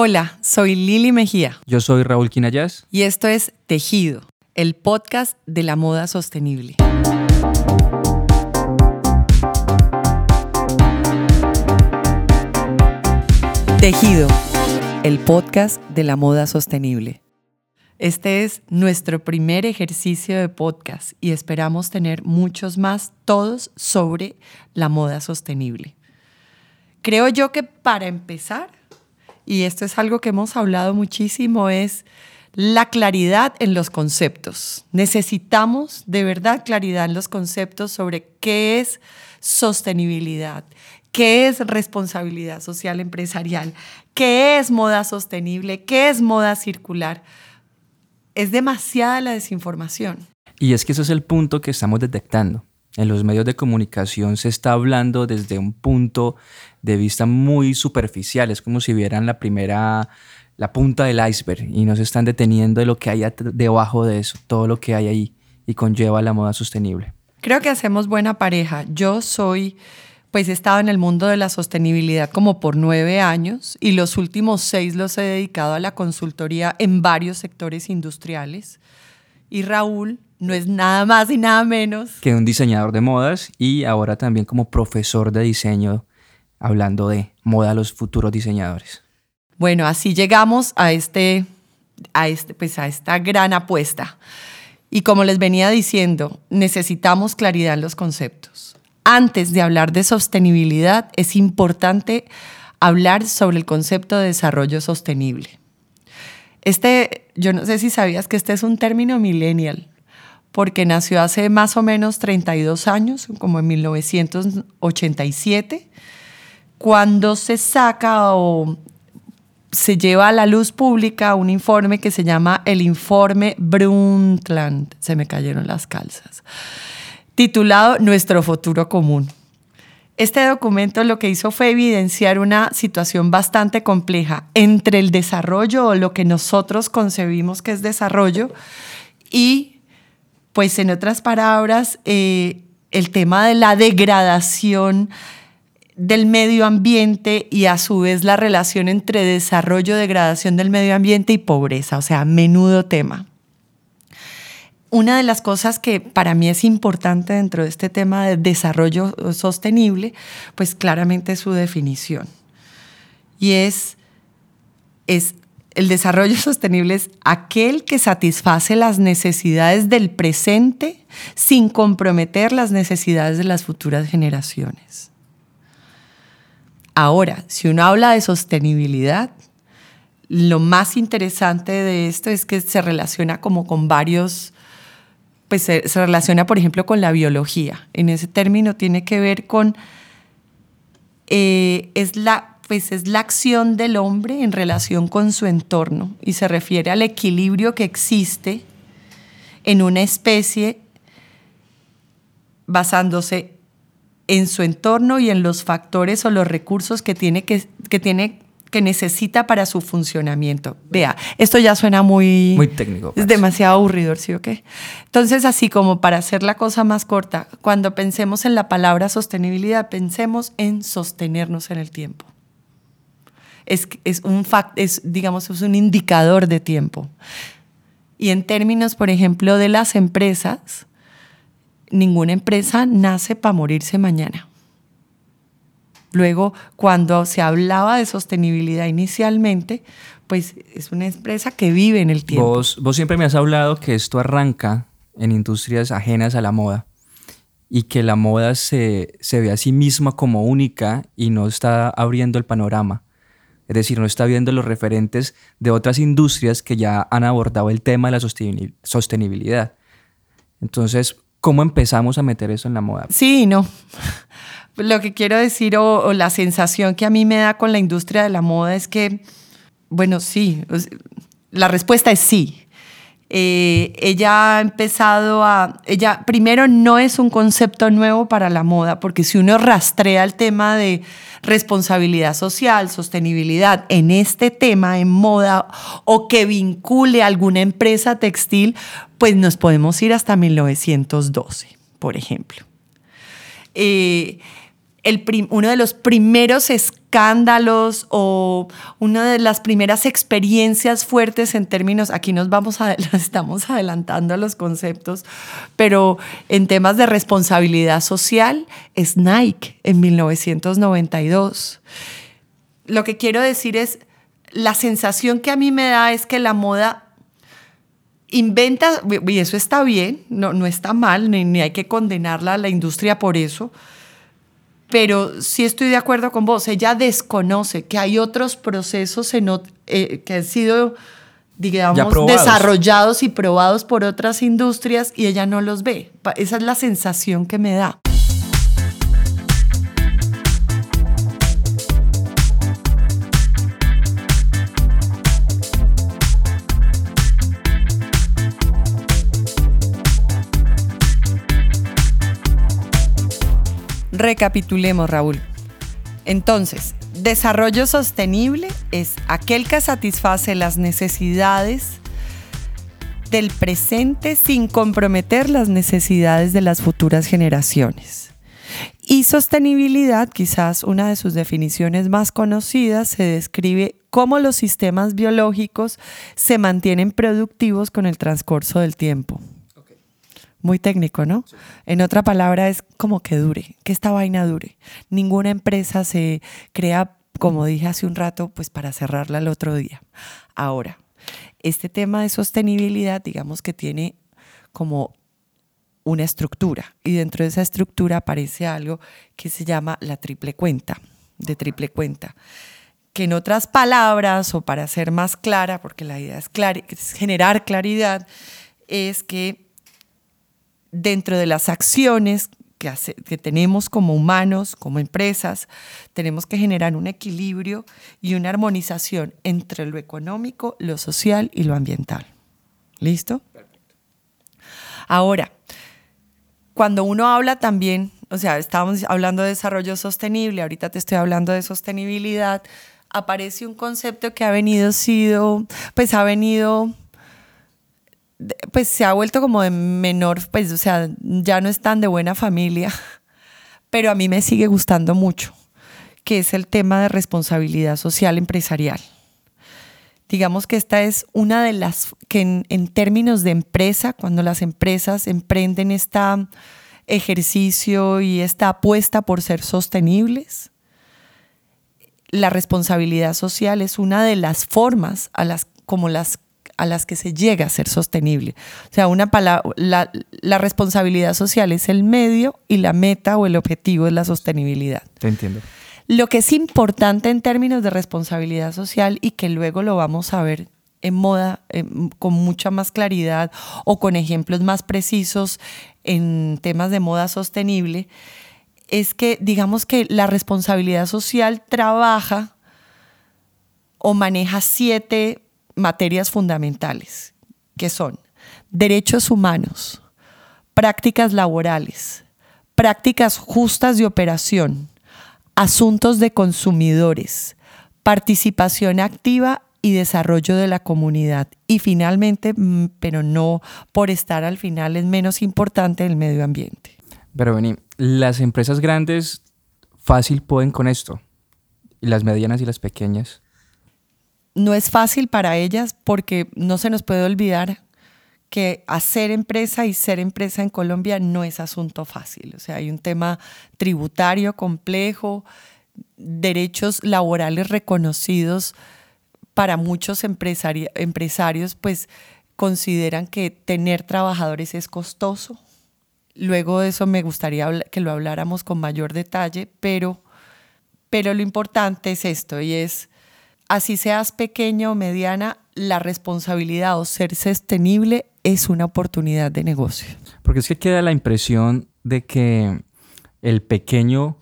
Hola, soy Lili Mejía. Yo soy Raúl Quinayas. Y esto es Tejido, el podcast de la moda sostenible. Tejido, el podcast de la moda sostenible. Este es nuestro primer ejercicio de podcast y esperamos tener muchos más, todos sobre la moda sostenible. Creo yo que para empezar y esto es algo que hemos hablado muchísimo, es la claridad en los conceptos. Necesitamos de verdad claridad en los conceptos sobre qué es sostenibilidad, qué es responsabilidad social empresarial, qué es moda sostenible, qué es moda circular. Es demasiada la desinformación. Y es que eso es el punto que estamos detectando en los medios de comunicación se está hablando desde un punto de vista muy superficial, es como si vieran la primera, la punta del iceberg y no se están deteniendo de lo que hay debajo de eso, todo lo que hay ahí y conlleva la moda sostenible. Creo que hacemos buena pareja. Yo soy, pues he estado en el mundo de la sostenibilidad como por nueve años y los últimos seis los he dedicado a la consultoría en varios sectores industriales. Y Raúl no es nada más y nada menos que un diseñador de modas y ahora también como profesor de diseño hablando de moda a los futuros diseñadores. Bueno, así llegamos a este a este pues a esta gran apuesta. Y como les venía diciendo, necesitamos claridad en los conceptos. Antes de hablar de sostenibilidad, es importante hablar sobre el concepto de desarrollo sostenible. Este, yo no sé si sabías que este es un término millennial porque nació hace más o menos 32 años, como en 1987, cuando se saca o se lleva a la luz pública un informe que se llama el informe Brundtland, se me cayeron las calzas, titulado Nuestro futuro común. Este documento lo que hizo fue evidenciar una situación bastante compleja entre el desarrollo o lo que nosotros concebimos que es desarrollo y pues en otras palabras, eh, el tema de la degradación del medio ambiente y a su vez la relación entre desarrollo, degradación del medio ambiente y pobreza, o sea, menudo tema. Una de las cosas que para mí es importante dentro de este tema de desarrollo sostenible, pues claramente es su definición. Y es, es el desarrollo sostenible es aquel que satisface las necesidades del presente sin comprometer las necesidades de las futuras generaciones. Ahora, si uno habla de sostenibilidad, lo más interesante de esto es que se relaciona como con varios, pues se, relaciona, por ejemplo, con la biología. En ese término tiene que ver con, eh, es la pues es la acción del hombre en relación con su entorno y se refiere al equilibrio que existe en una especie basándose en su entorno y en los factores o los recursos que tiene que, que tiene que necesita para su funcionamiento. Vea, esto ya suena muy... Muy técnico. Es pues. demasiado aburridor, ¿sí o qué? Entonces, así como para hacer la cosa más corta, cuando pensemos en la palabra sostenibilidad, pensemos en sostenernos en el tiempo es, es un fact, es, digamos, es un indicador de tiempo. Y en términos, por ejemplo, de las empresas, ninguna empresa nace para morirse mañana. Luego, cuando se hablaba de sostenibilidad inicialmente, pues es una empresa que vive en el tiempo. Vos, vos siempre me has hablado que esto arranca en industrias ajenas a la moda y que la moda se, se ve a sí misma como única y no está abriendo el panorama. Es decir, no está viendo los referentes de otras industrias que ya han abordado el tema de la sostenibilidad. Entonces, ¿cómo empezamos a meter eso en la moda? Sí, no. Lo que quiero decir o, la sensación que a mí me da con la industria de la moda es que, bueno, sí, la respuesta es sí. Eh, ella ha empezado a, ella primero no es un concepto nuevo para la moda, porque si uno rastrea el tema de responsabilidad social, sostenibilidad en este tema, en moda, o que vincule alguna empresa textil, pues nos podemos ir hasta 1912, por ejemplo. Eh, uno de los primeros escándalos o una de las primeras experiencias fuertes en términos, aquí nos vamos a, estamos adelantando los conceptos, pero en temas de responsabilidad social es Nike en 1992. Lo que quiero decir es, la sensación que a mí me da es que la moda inventa, y eso está bien, no, no está mal, ni, ni hay que condenarla a la industria por eso, pero sí estoy de acuerdo con vos, ella desconoce que hay otros procesos eh, que han sido, digamos, desarrollados y probados por otras industrias y ella no los ve. Esa es la sensación que me da. Recapitulemos, Raúl. Entonces, desarrollo sostenible es aquel que satisface las necesidades del presente sin comprometer las necesidades de las futuras generaciones. Y sostenibilidad, quizás una de sus definiciones más conocidas, se describe cómo los sistemas biológicos se mantienen productivos con el transcurso del tiempo muy técnico, ¿no? En otra palabra es como que dure, que esta vaina dure. Ninguna empresa se crea, como dije hace un rato, pues para cerrarla el otro día. Ahora, este tema de sostenibilidad, digamos que tiene como una estructura y dentro de esa estructura aparece algo que se llama la triple cuenta, de triple cuenta que en otras palabras, o para ser más clara, porque la idea es, es generar claridad, es que dentro de las acciones que, que, tenemos como humanos, como empresas, tenemos que generar un equilibrio y una armonización entre lo económico, lo social y lo ambiental. ¿Listo? Ahora, cuando uno habla también, o sea, estábamos hablando de desarrollo sostenible, ahorita te estoy hablando de sostenibilidad, aparece un concepto que ha venido sido, pues ha venido pues se ha vuelto como de menor, pues o sea, ya no es tan de buena familia, pero a mí me sigue gustando mucho, que es el tema de responsabilidad social empresarial. Digamos que esta es una de las que en, términos de empresa, cuando las empresas emprenden este ejercicio y esta apuesta por ser sostenibles, la responsabilidad social es una de las formas a las como las a las que se llega a ser sostenible. O sea, una palabra, la, la, responsabilidad social es el medio y la meta o el objetivo es la sostenibilidad. Te entiendo. Lo que es importante en términos de responsabilidad social y que luego lo vamos a ver en moda con mucha más claridad o con ejemplos más precisos en temas de moda sostenible, es que digamos que la responsabilidad social trabaja o maneja siete materias fundamentales, que son derechos humanos, prácticas laborales, prácticas justas de operación, asuntos de consumidores, participación activa y desarrollo de la comunidad. Y finalmente, mm, pero no por estar al final, es menos importante el medio ambiente. Pero vení, las empresas grandes fácil pueden con esto. Y las medianas y las pequeñas no es fácil para ellas porque no se nos puede olvidar que hacer empresa y ser empresa en Colombia no es asunto fácil. O sea, hay un tema tributario complejo, derechos laborales reconocidos para muchos empresarios, pues consideran que tener trabajadores es costoso. Luego de eso me gustaría que lo habláramos con mayor detalle, pero, pero lo importante es esto y es así seas pequeño o mediana, la responsabilidad o ser sostenible es una oportunidad de negocio. Porque es que queda la impresión de que el pequeño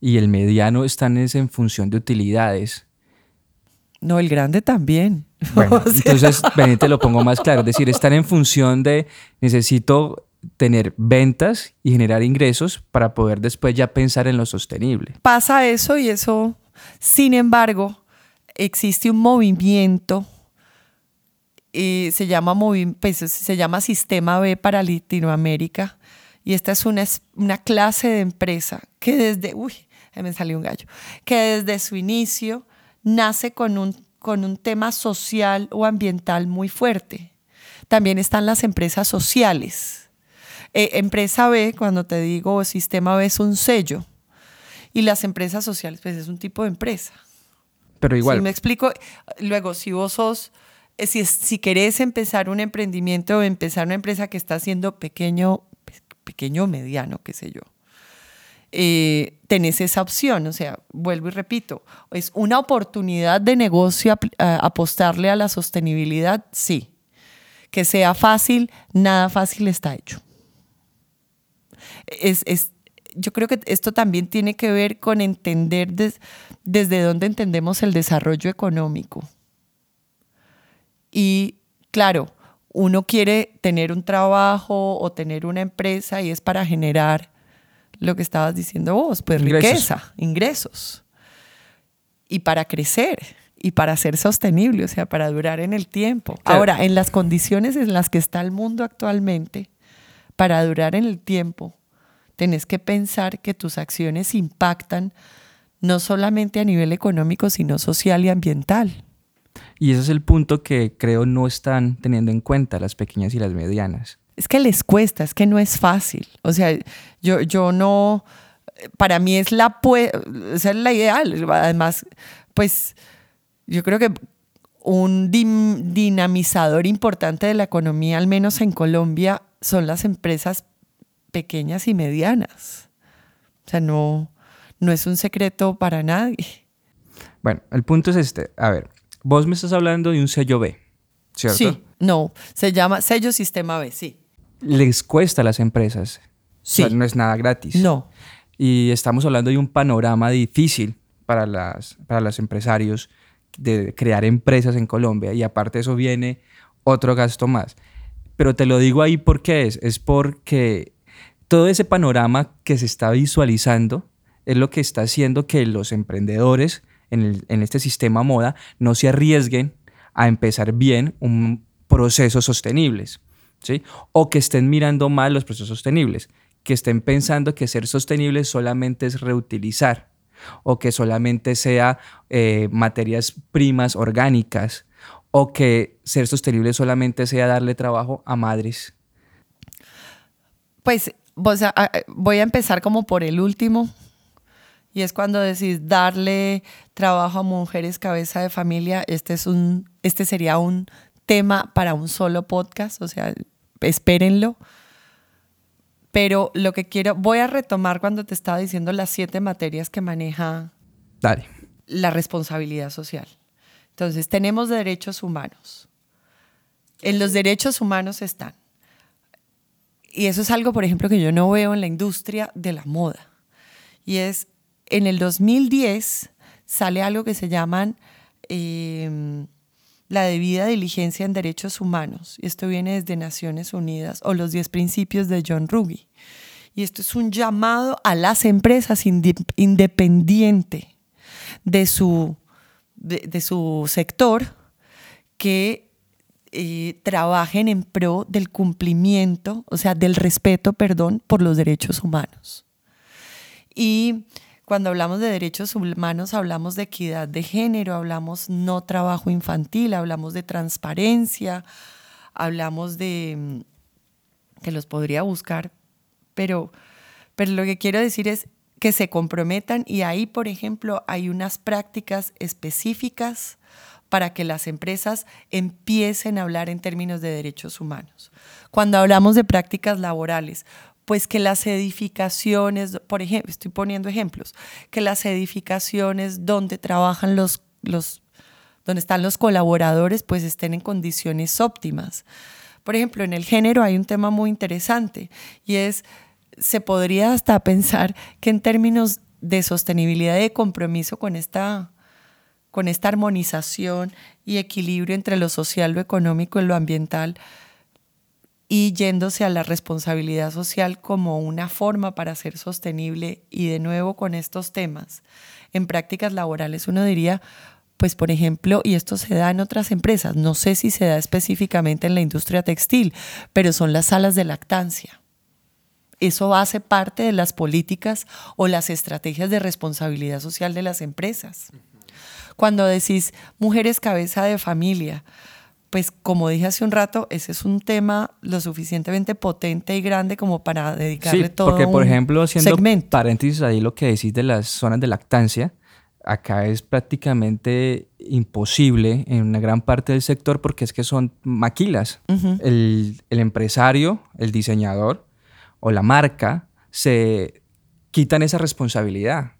y el mediano están en función de utilidades. No, el grande también. Bueno, entonces, ven, te lo pongo más claro. Es decir, están en función de necesito tener ventas y generar ingresos para poder después ya pensar en lo sostenible. Pasa eso y eso, sin embargo, existe un movimiento, eh, se, llama pues, se llama Sistema B para Latinoamérica, y esta es una, una clase de empresa que desde, me salió un gallo, que desde su inicio nace con un, con un tema social o ambiental muy fuerte. También están las empresas sociales. Eh, empresa B, cuando te digo sistema B, es un sello. Y las empresas sociales, pues es un tipo de empresa. Pero igual. Si me explico, luego, si vos sos, eh, si, si querés empezar un emprendimiento o empezar una empresa que está haciendo pequeño, pequeño mediano, qué sé yo, eh, tenés esa opción. O sea, vuelvo y repito, es una oportunidad de negocio apostarle a la sostenibilidad, sí. Que sea fácil, nada fácil está hecho. Es, es, yo creo que esto también tiene que ver con entender desde dónde entendemos el desarrollo económico. Y claro, uno quiere tener un trabajo o tener una empresa y es para generar lo que estabas diciendo vos, pues riqueza, ingresos. Y para crecer y para ser sostenible, o sea, para durar en el tiempo. Ahora, en las condiciones en las que está el mundo actualmente, para durar en el tiempo, tenés que pensar que tus acciones impactan no solamente a nivel económico, sino social y ambiental. Y ese es el punto que creo no están teniendo en cuenta las pequeñas y las medianas. Es que les cuesta, es que no es fácil. O sea, yo, yo no, para mí es la, es la ideal. Además, pues yo creo que un dinamizador importante de la economía, al menos en Colombia, son las empresas pequeñas y medianas. O sea, no, no es un secreto para nadie. Bueno, el punto es este. A ver, vos me estás hablando de un sello B, ¿cierto? Sí, no, se llama sello sistema B, sí. Les cuesta a las empresas. Sí. no es nada gratis. No. Y estamos hablando de un panorama difícil para, las, para los empresarios de crear empresas en Colombia y aparte de eso viene otro gasto más. Pero te lo digo ahí porque es, es porque todo ese panorama que se está visualizando es lo que está haciendo que los emprendedores en, este sistema moda no se arriesguen a empezar bien un proceso sostenibles, ¿sí? O que estén mirando mal los procesos sostenibles, que estén pensando que ser sostenible solamente es reutilizar o que solamente sea eh, materias primas orgánicas o que ser sostenible solamente sea darle trabajo a madres. Pues voy a empezar como por el último. Y es cuando decís darle trabajo a mujeres cabeza de familia. Este, es un, este sería un tema para un solo podcast, o sea, espérenlo. Pero lo que quiero, voy a retomar cuando te estaba diciendo las siete materias que maneja la responsabilidad social. Entonces, tenemos derechos humanos. En los derechos humanos están y eso es algo, por ejemplo, que yo no veo en la industria de la moda. Y es, en el 2010 sale algo que se llaman em, la debida diligencia en derechos humanos. Y esto viene desde Naciones Unidas o los 10 principios de John Ruggie. Y esto es un llamado a las empresas independiente de su, de su sector que eh, trabajen en pro del cumplimiento, o sea, del respeto, perdón, por los derechos humanos. Y cuando hablamos de derechos humanos, hablamos de equidad de género, hablamos no trabajo infantil, hablamos de transparencia, hablamos de mm, que los podría buscar, pero, pero lo que quiero decir es que se comprometan y ahí, por ejemplo, hay unas prácticas específicas para que las empresas empiecen a hablar en términos de derechos humanos. Cuando hablamos de prácticas laborales, pues que las edificaciones, por ejemplo, estoy poniendo ejemplos, que las edificaciones donde trabajan los, los donde están los colaboradores, pues estén en condiciones óptimas. Por ejemplo, en el género hay un tema muy interesante y es, se podría hasta pensar que en términos de sostenibilidad y de compromiso con esta con esta armonización y equilibrio entre lo social, lo económico y lo ambiental, y yéndose a la responsabilidad social como una forma para ser sostenible y de nuevo con estos temas. En prácticas laborales uno diría, pues por ejemplo, y esto se da en otras empresas, no sé si se da específicamente en la industria textil, pero son las salas de lactancia. eso hace parte de las políticas o las estrategias de responsabilidad social de las empresas. Cuando decís mujeres cabeza de familia, pues como dije hace un rato, ese es un tema lo suficientemente potente y grande como para dedicarle sí, todo porque por ejemplo haciendo segmento. paréntesis ahí lo que decís de las zonas de lactancia acá es prácticamente imposible en una gran parte del sector porque es que son maquilas. El, el empresario el diseñador o la marca se quitan esa responsabilidad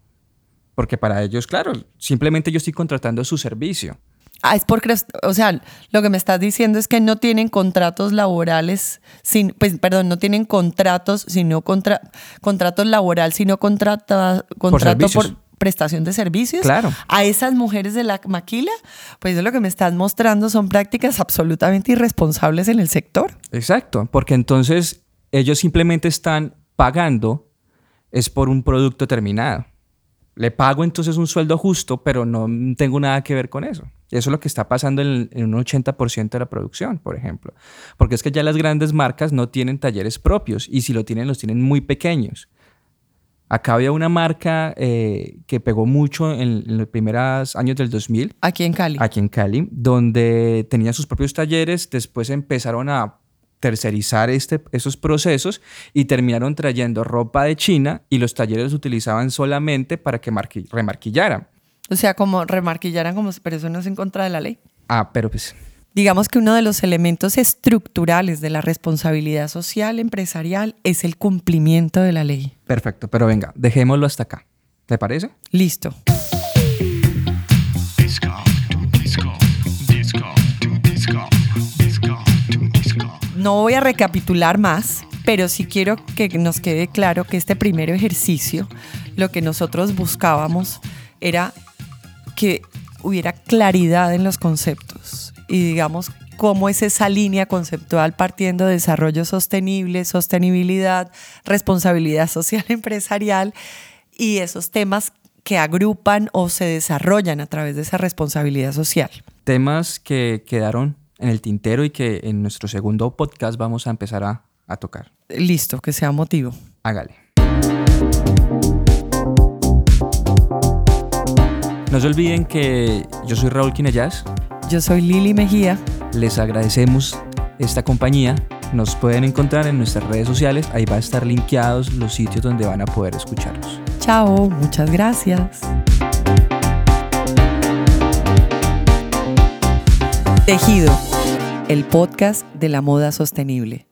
porque para ellos claro simplemente yo estoy contratando su servicio Ah, es porque, o sea, lo que me estás diciendo es que no tienen contratos laborales, sin, pues, perdón, no tienen contratos, sino contra, contratos laboral, sino contrata, contrato por, prestación de servicios. Claro. A esas mujeres de la maquila, pues eso lo que me estás mostrando son prácticas absolutamente irresponsables en el sector. Exacto, porque entonces ellos simplemente están pagando es por un producto terminado. Le pago entonces un sueldo justo, pero no tengo nada que ver con eso. Eso es lo que está pasando en, en un 80% de la producción, por ejemplo. Porque es que ya las grandes marcas no tienen talleres propios y si lo tienen, los tienen muy pequeños. Acá había una marca eh, que pegó mucho en, en, los primeros años del 2000. Aquí en Cali. Aquí en Cali, donde tenía sus propios talleres, después empezaron a tercerizar este, esos procesos y terminaron trayendo ropa de China y los talleres los utilizaban solamente para que remarquillaran. O sea, como remarquillaran, como, pero eso no es en contra de la ley. Ah, pero pues... Digamos que uno de los elementos estructurales de la responsabilidad social empresarial es el cumplimiento de la ley. Perfecto, pero venga, dejémoslo hasta acá. ¿Te parece? Listo. No voy a recapitular más, pero sí quiero que nos quede claro que este primer ejercicio, lo que nosotros buscábamos era que hubiera claridad en los conceptos y digamos cómo es esa línea conceptual partiendo de desarrollo sostenible, sostenibilidad, responsabilidad social empresarial y esos temas que agrupan o se desarrollan a través de esa responsabilidad social. Temas que quedaron en el tintero y que en nuestro segundo podcast vamos a empezar a, a tocar. Listo, que sea motivo. Hágale. No se olviden que yo soy Raúl Quinellas. Yo soy Lili Mejía. Les agradecemos esta compañía. Nos pueden encontrar en nuestras redes sociales. Ahí va a estar linkeados los sitios donde van a poder escucharnos. Chao, muchas gracias. Tejido, el podcast de la moda sostenible.